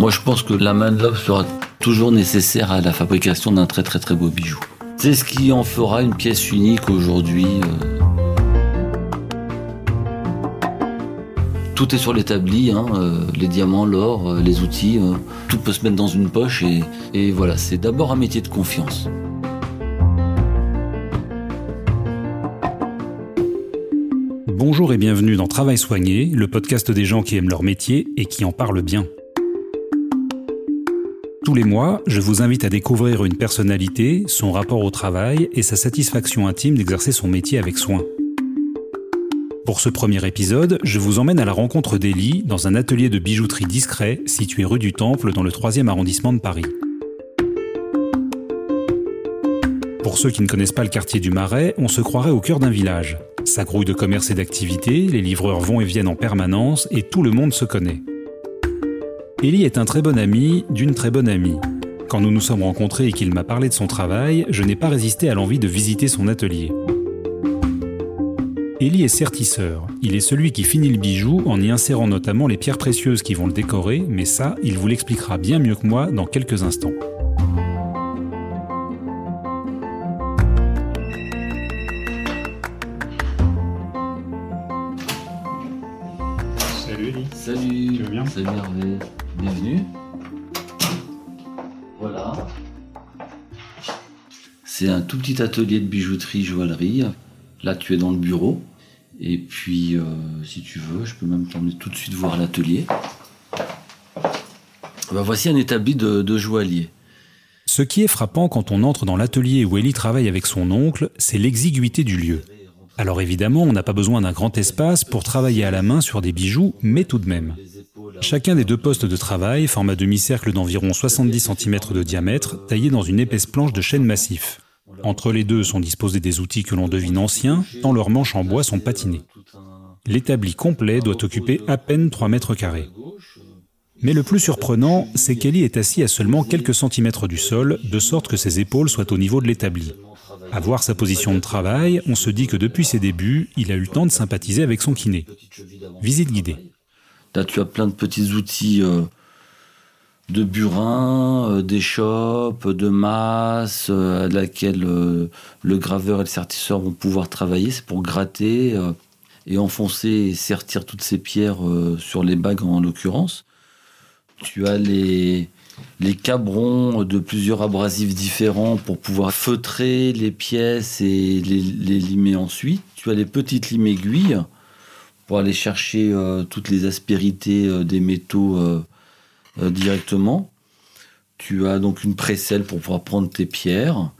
Moi, je pense que la main-d'œuvre sera toujours nécessaire à la fabrication d'un très très très beau bijou. C'est ce qui en fera une pièce unique aujourd'hui. euh. Tout est sur l'établi, hein, euh, les diamants, l'or, euh, les outils, euh, tout peut se mettre dans une poche et voilà, c'est d'abord un métier de confiance. Bonjour et bienvenue dans Travail soigné, le podcast des gens qui aiment leur métier et qui en parlent bien. Tous les mois, je vous invite à découvrir une personnalité, son rapport au travail et sa satisfaction intime d'exercer son métier avec soin. Pour ce premier épisode, je vous emmène à la rencontre d'Elie dans un atelier de bijouterie discret situé rue du Temple dans le 3e arrondissement de Paris. Pour ceux qui ne connaissent pas le quartier du Marais, on se croirait au cœur d'un village. Ça grouille de commerce et d'activités, les livreurs vont et viennent en permanence et tout le monde se connaît. Ellie est un très bon ami d'une très bonne amie. Quand nous nous sommes rencontrés et qu'il m'a parlé de son travail, je n'ai pas résisté à l'envie de visiter son atelier. Ellie est sertisseur. Il est celui qui finit le bijou en y insérant notamment les pierres précieuses qui vont le décorer, mais ça, il vous l'expliquera bien mieux que moi dans quelques instants. Salut Ellie. Salut, Tu vas bien? Salut Hervé, bienvenue. Voilà. C'est un tout petit atelier de bijouterie joaillerie. Là, tu es dans le bureau. Et puis, euh, si tu veux, je peux même t'emmener tout de suite voir l'atelier. Ben, voici un établi de, de joaillier. Ce qui est frappant quand on entre dans l'atelier où Ellie travaille avec son oncle, c'est l'exiguïté du lieu. Alors évidemment, on n'a pas besoin d'un grand espace pour travailler à la main sur des bijoux, mais tout de même. Chacun des deux postes de travail forme un demi-cercle d'environ 70 cm de diamètre, taillé dans une épaisse planche de chêne massif. Entre les deux sont disposés des outils que l'on devine anciens, tant leurs manches en bois sont patinées. L'établi complet doit occuper à peine 3 mètres carrés. Mais le plus surprenant, c'est qu'Ellie est assis à seulement quelques centimètres du sol, de sorte que ses épaules soient au niveau de l'établi. À voir sa position de travail, on se dit que depuis ses débuts, il a eu le temps de sympathiser avec son kiné. Visite guidée. Là, tu as plein de petits outils euh, de burin, euh, d'échoppe, de masse, euh, à laquelle le graveur et le sertisseur vont pouvoir travailler. C'est pour gratter et enfoncer et sertir toutes ces pierres sur les bagues en l'occurrence. Tu as les, les cabrons de plusieurs abrasifs différents pour pouvoir feutrer les pièces et les limer ensuite. Tu as les petites limes aiguilles pour aller chercher euh, toutes les aspérités euh, des métaux euh, directement. Tu as donc une précelle pour pouvoir prendre tes pierres.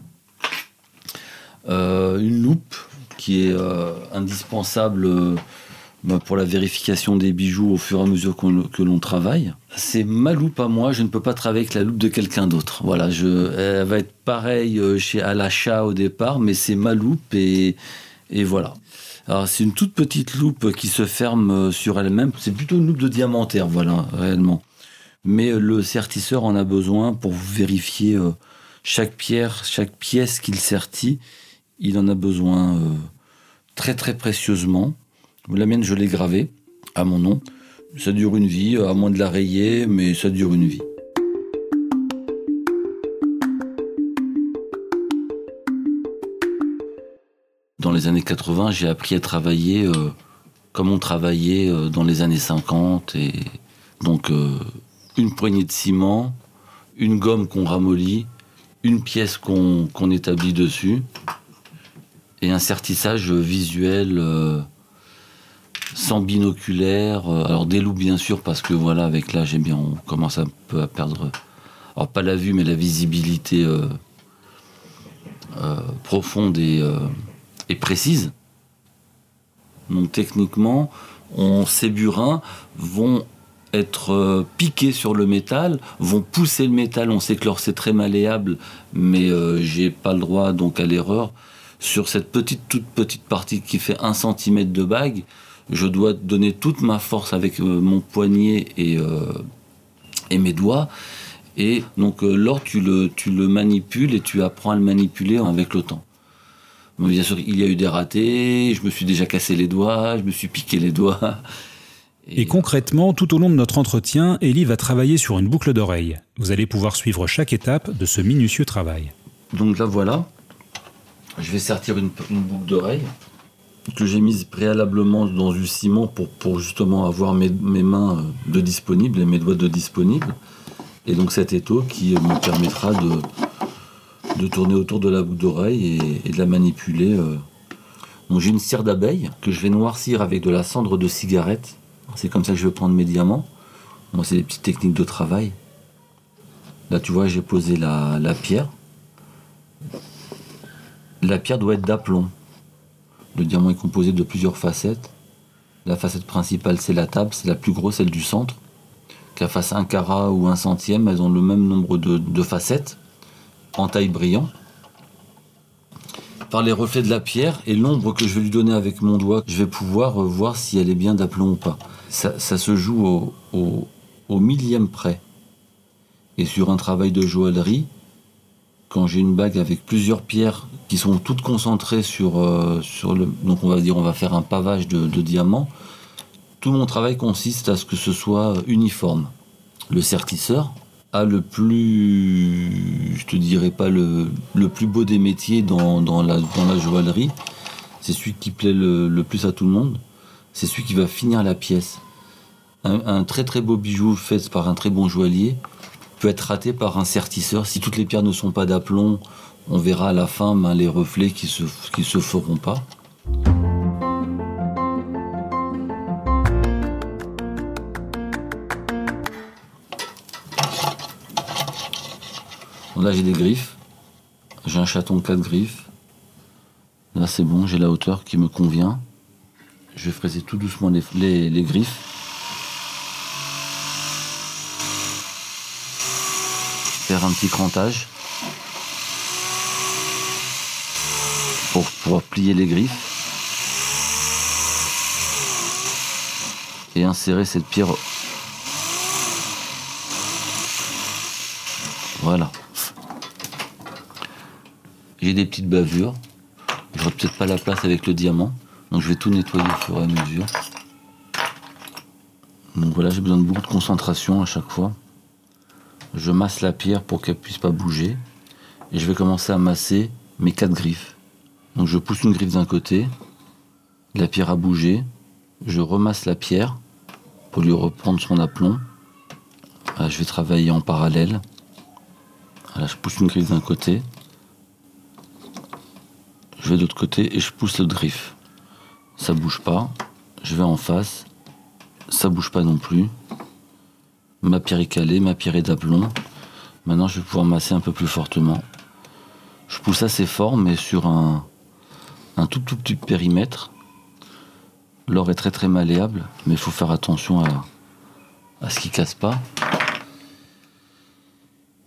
Une loupe qui est indispensable bah, pour la vérification des bijoux au fur et à mesure que l'on travaille. C'est ma loupe à moi, je ne peux pas travailler avec la loupe de quelqu'un d'autre. Voilà, elle va être pareille chez, à l'achat au départ, mais c'est ma loupe et voilà. C'est une toute petite loupe qui se ferme euh, sur elle-même. C'est plutôt une loupe de diamantaire, voilà, réellement. Mais euh, le sertisseur en a besoin pour vérifier euh, chaque pierre, chaque pièce qu'il sertit. Il en a besoin très très précieusement. La mienne, je l'ai gravée à mon nom. Ça dure une vie, à moins de la rayer, mais ça dure une vie. Dans les années 80, j'ai appris à travailler euh, comme on travaillait euh, dans les années 50. Et donc, euh, une poignée de ciment, une gomme qu'on ramollit, une pièce qu'on établit dessus, et un sertissage visuel sans binoculaire. alors, des loups, bien sûr, parce que voilà, avec l'âge, eh bien, on commence un peu à perdre, alors pas la vue, mais la visibilité profonde et. Et précise. Donc techniquement, ces burins vont être euh, piqués sur le métal, vont pousser le métal. On sait que l'or c'est très malléable, mais euh, j'ai pas le droit donc à l'erreur. Sur cette petite, toute petite partie qui fait un centimètre de bague, je dois donner toute ma force avec euh, mon poignet et, mes doigts. Et donc l'or, tu tu le manipules et tu apprends à le manipuler avec le temps. Bien sûr, il y a eu des ratés, je me suis déjà cassé les doigts, je me suis piqué les doigts. Et concrètement, tout au long de notre entretien, Ellie va travailler sur une boucle d'oreille. Vous allez pouvoir suivre chaque étape de ce minutieux travail. Donc là voilà, je vais sertir une, boucle d'oreille que j'ai mise préalablement dans du ciment pour, pour justement avoir mes, mains euh, de disponibles et mes doigts de disponibles. Et donc cet étau qui me permettra de, tourner autour de la boucle d'oreille et, de la manipuler. Euh. j'ai une cire d'abeille que je vais noircir avec de la cendre de cigarette. C'est comme ça que je vais prendre mes diamants. Moi, c'est des petites techniques de travail. Là, tu vois, j'ai posé la, la pierre. La pierre doit être d'aplomb. Le diamant est composé de plusieurs facettes. La facette principale, c'est la table, c'est la plus grosse, celle du centre. Qu'elle fasse un carat ou un centième, elles ont le même nombre de, facettes, en taille brillant. Par les reflets de la pierre et l'ombre que je vais lui donner avec mon doigt, je vais pouvoir euh, voir si elle est bien d'aplomb ou pas. Ça, se joue au, millième près. Et sur un travail de joaillerie, quand j'ai une bague avec plusieurs pierres qui sont toutes concentrées sur, euh, sur le. Donc on va dire, on va faire un pavage de, diamants. Tout mon travail consiste à ce que ce soit uniforme. Le sertisseur a le plus, je te dirais pas le, plus beau des métiers dans, la, joaillerie. C'est celui qui plaît le, plus à tout le monde. C'est celui qui va finir la pièce. Un, un, très très beau bijou fait par un très bon joaillier peut être raté par un sertisseur. Si toutes les pierres ne sont pas d'aplomb, on verra à la fin ben, les reflets qui se, qui se feront pas. Là j'ai des griffes. J'ai un chaton de 4 griffes. Là c'est bon, j'ai la hauteur qui me convient. Je vais fraiser tout doucement les, les griffes. faire un petit crantage pour pouvoir plier les griffes et insérer cette pierre. Voilà. Des petites bavures. J'aurai peut-être pas la place avec le diamant, donc je vais tout nettoyer au fur et à mesure. Donc voilà, j'ai besoin de beaucoup de concentration à chaque fois je masse la pierre pour qu'elle puisse pas bouger. Et je vais commencer à masser mes quatre griffes. Donc je pousse une griffe d'un côté, la pierre a bougé, je remasse la pierre pour lui reprendre son aplomb. je vais travailler en parallèle. je pousse une griffe d'un côté, je vais de l'autre côté et je pousse l'autre griffe. Ça bouge pas, je vais en face, ça bouge pas non plus ma pierre est calée, ma pierre est d'aplomb. Maintenant, je vais pouvoir masser un peu plus fortement. Je pousse assez fort, mais sur un, un tout, tout petit périmètre. L'or est très très malléable, mais il faut faire attention à, à ce qui casse pas.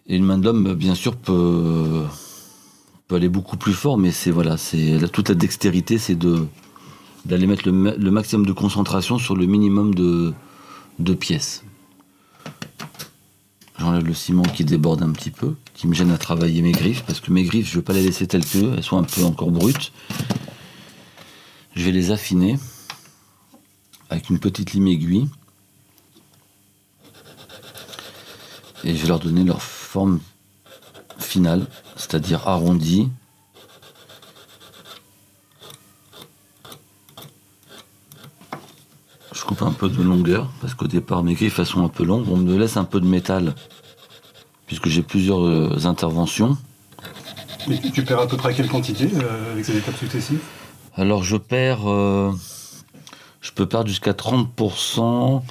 Et une main de l'homme, bien sûr, peut, aller beaucoup plus fort, mais c'est voilà, c'est toute la dextérité, c'est de d'aller mettre le, maximum de concentration sur le minimum de, de pièces. J'enlève le ciment qui déborde un petit peu, qui me gêne à travailler mes griffes, parce que mes griffes, je ne veux pas les laisser telles que, elles sont un peu encore brutes. Je vais les affiner avec une petite lime aiguille. Et je vais leur donner leur forme finale, c'est-à-dire arrondie, je coupe un peu de longueur, parce qu'au départ mes griffes sont un peu longues. On me laisse un peu de métal, puisque j'ai plusieurs euh, interventions. Mais tu, perds à peu près quelle quantité euh, avec ces étapes successives? Alors je perds, euh, je peux perdre jusqu'à 30%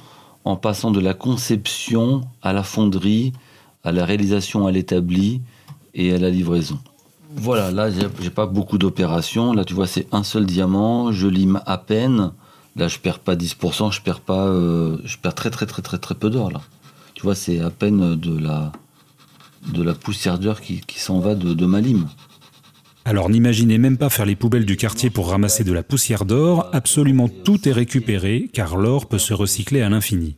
en passant de la conception à la fonderie, à la réalisation à l'établi et à la livraison. Voilà, là j'ai pas beaucoup d'opérations. Là tu vois c'est un seul diamant, je lime à peine. Là, je perds pas 10%, je perds pas, euh, je perds très très très très très peu d'or là. Tu vois, c'est à peine de la de la poussière d'or qui, s'en va de, de ma lime. Alors n'imaginez même pas faire les poubelles du quartier pour ramasser de la poussière d'or, absolument tout est récupéré car l'or peut se recycler à l'infini.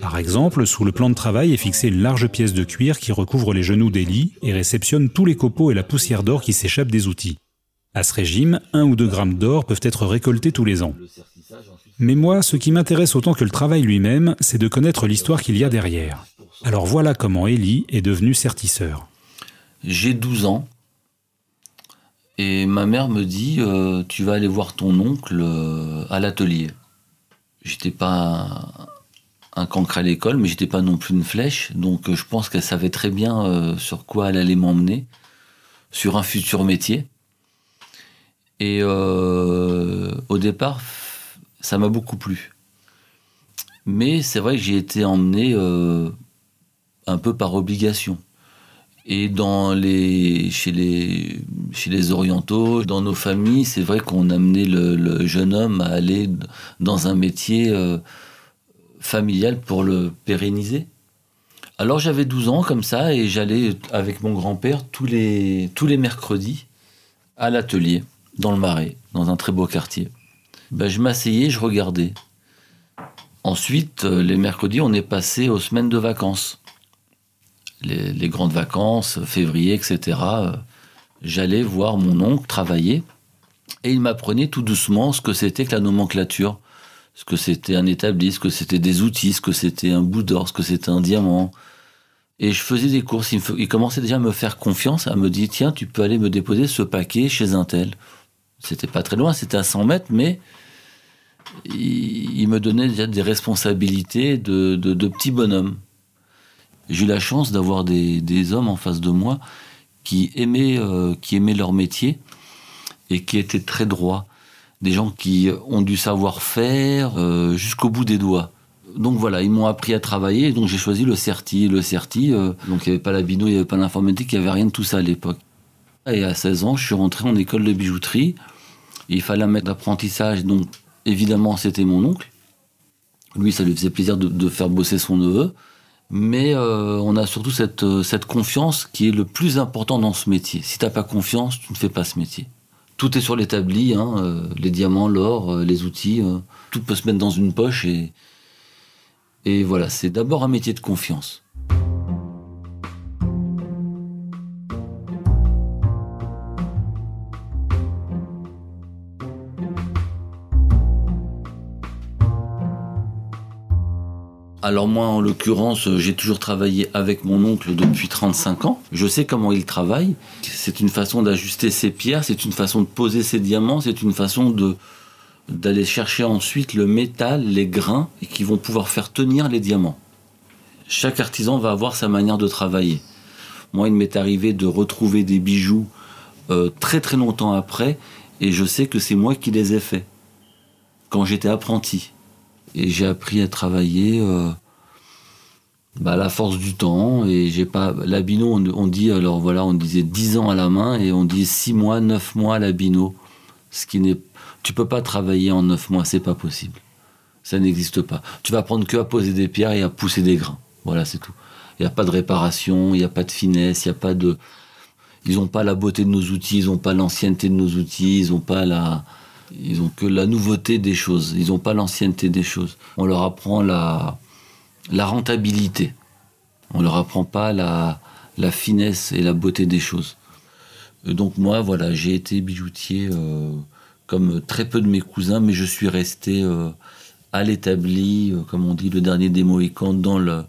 Par exemple, sous le plan de travail est fixée une large pièce de cuir qui recouvre les genoux des et réceptionne tous les copeaux et la poussière d'or qui s'échappent des outils. À ce régime, un ou deux grammes d'or peuvent être récoltés tous les ans. Mais moi, ce qui m'intéresse autant que le travail lui-même, c'est de connaître l'histoire qu'il y a derrière. Alors voilà comment Ellie est devenue sertisseur. J'ai 12 ans et ma mère me dit euh, Tu vas aller voir ton oncle euh, à l'atelier. J'étais pas un, cancre à l'école, mais j'étais pas non plus une flèche. Donc euh, je pense qu'elle savait très bien sur quoi elle allait m'emmener, sur un futur métier. Et au départ, ça m'a beaucoup plu. Mais c'est vrai que j'ai été emmené un peu par obligation. Et dans les, chez, les, chez les orientaux, dans nos familles, c'est vrai qu'on amenait le, jeune homme à aller dans un métier euh, familial pour le pérenniser. Alors j'avais 12 ans comme ça et j'allais avec mon grand-père tous les, tous les mercredis à l'atelier, dans le Marais, dans un très beau quartier. Ben, je m'asseyais, je regardais. Ensuite, euh, les mercredis, on est passé aux semaines de vacances les, grandes vacances, février, etc., euh, j'allais voir mon oncle travailler et il m'apprenait tout doucement ce que c'était que la nomenclature, ce que c'était un établi, ce que c'était des outils, ce que c'était un bout d'or, ce que c'était un diamant. Et je faisais des courses. Il, commençait déjà à me faire confiance, à me dire tiens, tu peux aller me déposer ce paquet chez un tel. C'était pas très loin, c'était à 100 mètres, mais il, me donnait déjà des responsabilités de, de, de petit bonhomme. J'ai eu la chance d'avoir des, hommes en face de moi qui aimaient, euh, qui aimaient leur métier et qui étaient très droits. Des gens qui ont du savoir-faire euh, jusqu'au bout des doigts. Donc voilà, ils m'ont appris à travailler, donc j'ai choisi le CERTI. Le CERTI, euh, donc il n'y avait pas la bino, il n'y avait pas l'informatique, il n'y avait rien de tout ça à l'époque. Et à 16 ans, je suis rentré en école de bijouterie. il fallait mettre d'apprentissage, donc évidemment c'était mon oncle. Lui, ça lui faisait plaisir de faire bosser son neveu. Mais euh, on a surtout cette, euh, cette confiance qui est le plus important dans ce métier. Si tu n'as pas confiance, tu ne fais pas ce métier. Tout est sur l'établi, hein, euh, les diamants, l'or, les outils, tout peut se mettre dans une poche et voilà, c'est d'abord un métier de confiance. Alors moi, en l'occurrence, j'ai toujours travaillé avec mon oncle depuis 35 ans. Je sais comment il travaille. C'est une façon d'ajuster ses pierres, c'est une façon de poser ses diamants, c'est une façon d'aller chercher ensuite le métal, les grains, qui vont pouvoir faire tenir les diamants. Chaque artisan va avoir sa manière de travailler. Moi, il m'est arrivé de retrouver des bijoux euh, très très longtemps après, et je sais que c'est moi qui les ai faits quand j'étais apprenti et j'ai appris à travailler euh, bah, à la force du temps. Et j'ai pas l'abino on, on, dit alors voilà on disait 10 ans à la main et on dit 6 mois 9 mois à l'abino. Ce qui n'est tu peux pas travailler en 9 mois c'est pas possible. Ça n'existe pas. Tu vas apprendre que à poser des pierres et à pousser des grains. Voilà c'est tout. Il n'y a pas de réparation il n'y a pas de finesse il n'y a pas de ils n'ont pas la beauté de nos outils ils n'ont pas l'ancienneté de nos outils ils n'ont pas la ils ont que la nouveauté des choses. Ils n'ont pas l'ancienneté des choses. On leur apprend la, la rentabilité. On leur apprend pas la, la finesse et la beauté des choses. donc moi, voilà, j'ai été bijoutier euh, comme très peu de mes cousins, mais je suis resté euh, à l'établi, euh, comme on dit, le dernier des Mohicans, dans, le,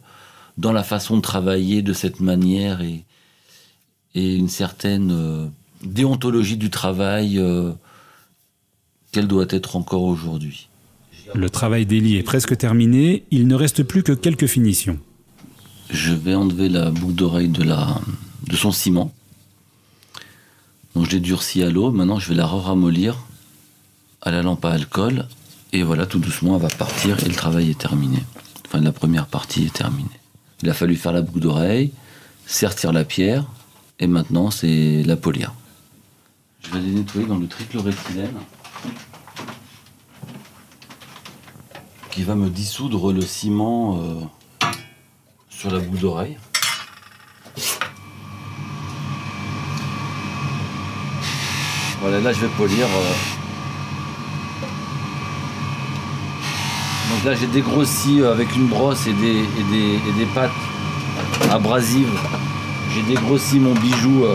dans la façon de travailler de cette manière et, et une certaine déontologie du travail qu'elle doit être encore aujourd'hui. Le travail d'Elie est presque terminé, il ne reste plus que quelques finitions. Je vais enlever la boucle d'oreille de, la, de son ciment. Donc je l'ai durci à l'eau, maintenant je vais la ramollir à la lampe à alcool. Et voilà, tout doucement, elle va partir et le travail est terminé. Enfin, la première partie est terminée. Il a fallu faire la boucle d'oreille, sertir la pierre, et maintenant c'est la polir. Je vais les nettoyer dans le trichloroéthylène. Qui va me dissoudre le ciment euh, sur la boule d'oreille. Voilà, là je vais polir. Euh. Donc là j'ai dégrossi euh, avec une brosse et des, et des, pâtes abrasives. J'ai dégrossi mon bijou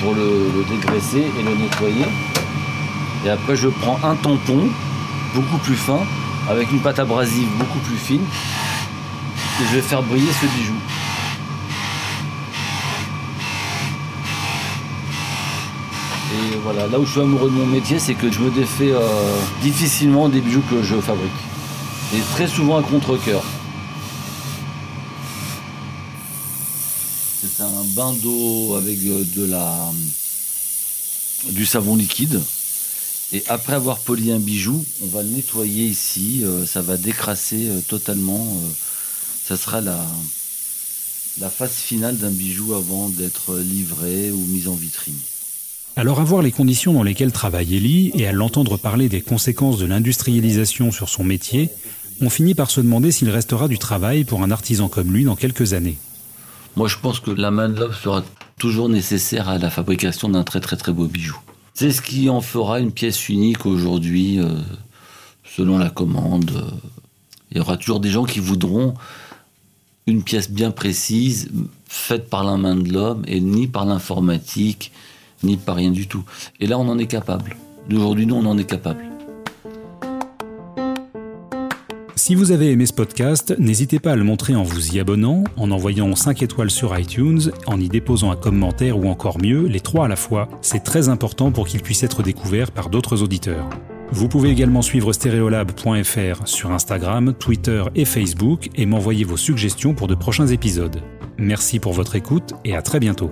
pour le dégraisser et le nettoyer. Et après je prends un tampon beaucoup plus fin, avec une pâte abrasive beaucoup plus fine. Et je vais faire briller ce bijou. Et voilà, là où je suis amoureux de mon métier, c'est que je me défais euh, difficilement des bijoux que je fabrique. Et très souvent à contre-coeur. C'est un bain d'eau avec euh, de la, du savon liquide. Et après avoir poli un bijou, on va le nettoyer ici. euh, ça va décrasser euh, totalement. euh, ça sera la, la phase finale d'un bijou avant d'être livré ou mis en vitrine. Alors à voir les conditions dans lesquelles travaille Ellie et à l'entendre parler des conséquences de l'industrialisation sur son métier, on finit par se demander s'il restera du travail pour un artisan comme lui dans quelques années. Moi, je pense que la main de l'homme sera toujours nécessaire à la fabrication d'un très très très beau bijou. C'est ce qui en fera une pièce unique aujourd'hui, euh, selon la commande. euh. Il y aura toujours des gens qui voudront une pièce bien précise, faite par la main de l'homme, et ni par l'informatique, ni par rien du tout. Et là, on en est capable. D'aujourd'hui, nous, on en est capable. Si vous avez aimé ce podcast, n'hésitez pas à le montrer en vous y abonnant, en envoyant 5 étoiles sur iTunes, en y déposant un commentaire ou encore mieux, les trois à la fois. C'est très important pour qu'il puisse être découvert par d'autres auditeurs. Vous pouvez également suivre stereolab.fr sur Instagram, Twitter et Facebook et m'envoyer vos suggestions pour de prochains épisodes. Merci pour votre écoute et à très bientôt.